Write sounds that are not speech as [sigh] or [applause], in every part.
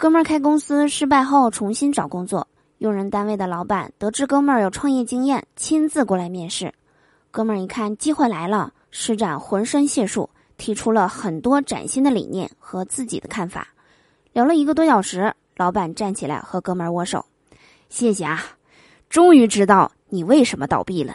哥们儿开公司失败后重新找工作，用人单位的老板得知哥们儿有创业经验，亲自过来面试。哥们儿一看机会来了，施展浑身解数，提出了很多崭新的理念和自己的看法。聊了一个多小时，老板站起来和哥们儿握手：“谢谢啊，终于知道你为什么倒闭了。”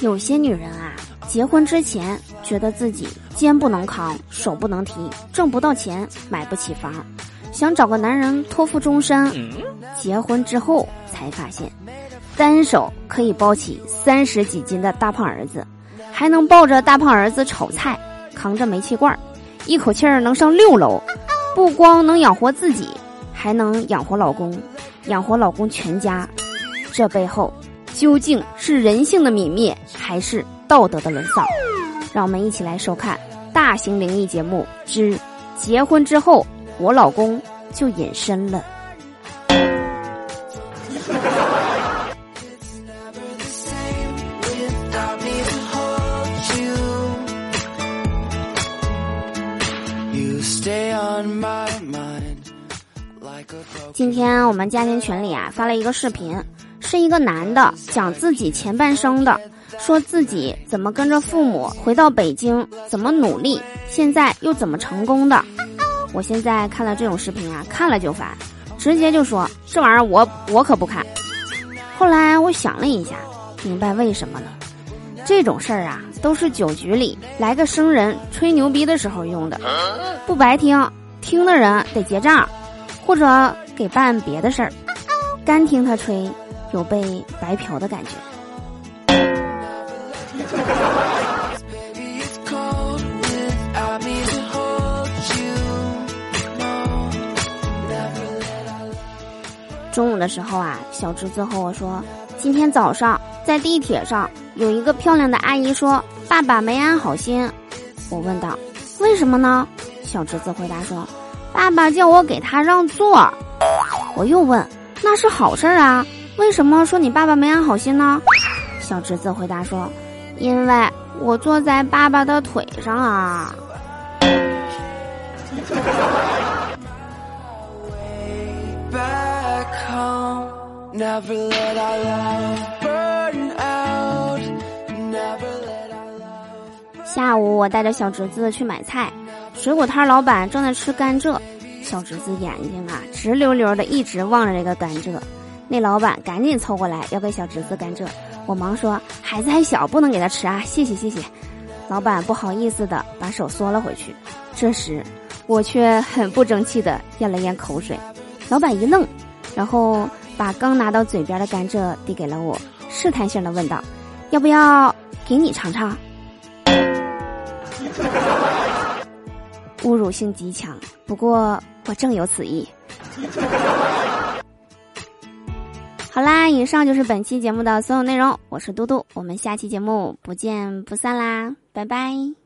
有些女人啊，结婚之前觉得自己肩不能扛，手不能提，挣不到钱，买不起房，想找个男人托付终身。结婚之后才发现，单手可以抱起三十几斤的大胖儿子，还能抱着大胖儿子炒菜，扛着煤气罐，一口气儿能上六楼。不光能养活自己，还能养活老公，养活老公全家。这背后。究竟是人性的泯灭，还是道德的沦丧？让我们一起来收看大型灵异节目之《结婚之后，我老公就隐身了》。今天我们家庭群里啊发了一个视频。是一个男的讲自己前半生的，说自己怎么跟着父母回到北京，怎么努力，现在又怎么成功的。我现在看了这种视频啊，看了就烦，直接就说这玩意儿我我可不看。后来我想了一下，明白为什么了。这种事儿啊，都是酒局里来个生人吹牛逼的时候用的，不白听，听的人得结账，或者给办别的事儿，干听他吹。有被白嫖的感觉。中午的时候啊，小侄子和我说，今天早上在地铁上有一个漂亮的阿姨说：“爸爸没安好心。”我问道：“为什么呢？”小侄子回答说：“爸爸叫我给他让座。”我又问：“那是好事儿啊？”为什么说你爸爸没安好心呢？小侄子回答说：“因为我坐在爸爸的腿上啊。”下午我带着小侄子去买菜，水果摊老板正在吃甘蔗，小侄子眼睛啊直溜溜的，一直望着这个甘蔗。那老板赶紧凑过来要给小侄子甘蔗，我忙说孩子还小，不能给他吃啊，谢谢谢谢。老板不好意思的把手缩了回去。这时我却很不争气的咽了咽口水。老板一愣，然后把刚拿到嘴边的甘蔗递给了我，试探性的问道：“要不要给你尝尝？” [laughs] 侮辱性极强，不过我正有此意。好啦，以上就是本期节目的所有内容。我是嘟嘟，我们下期节目不见不散啦，拜拜。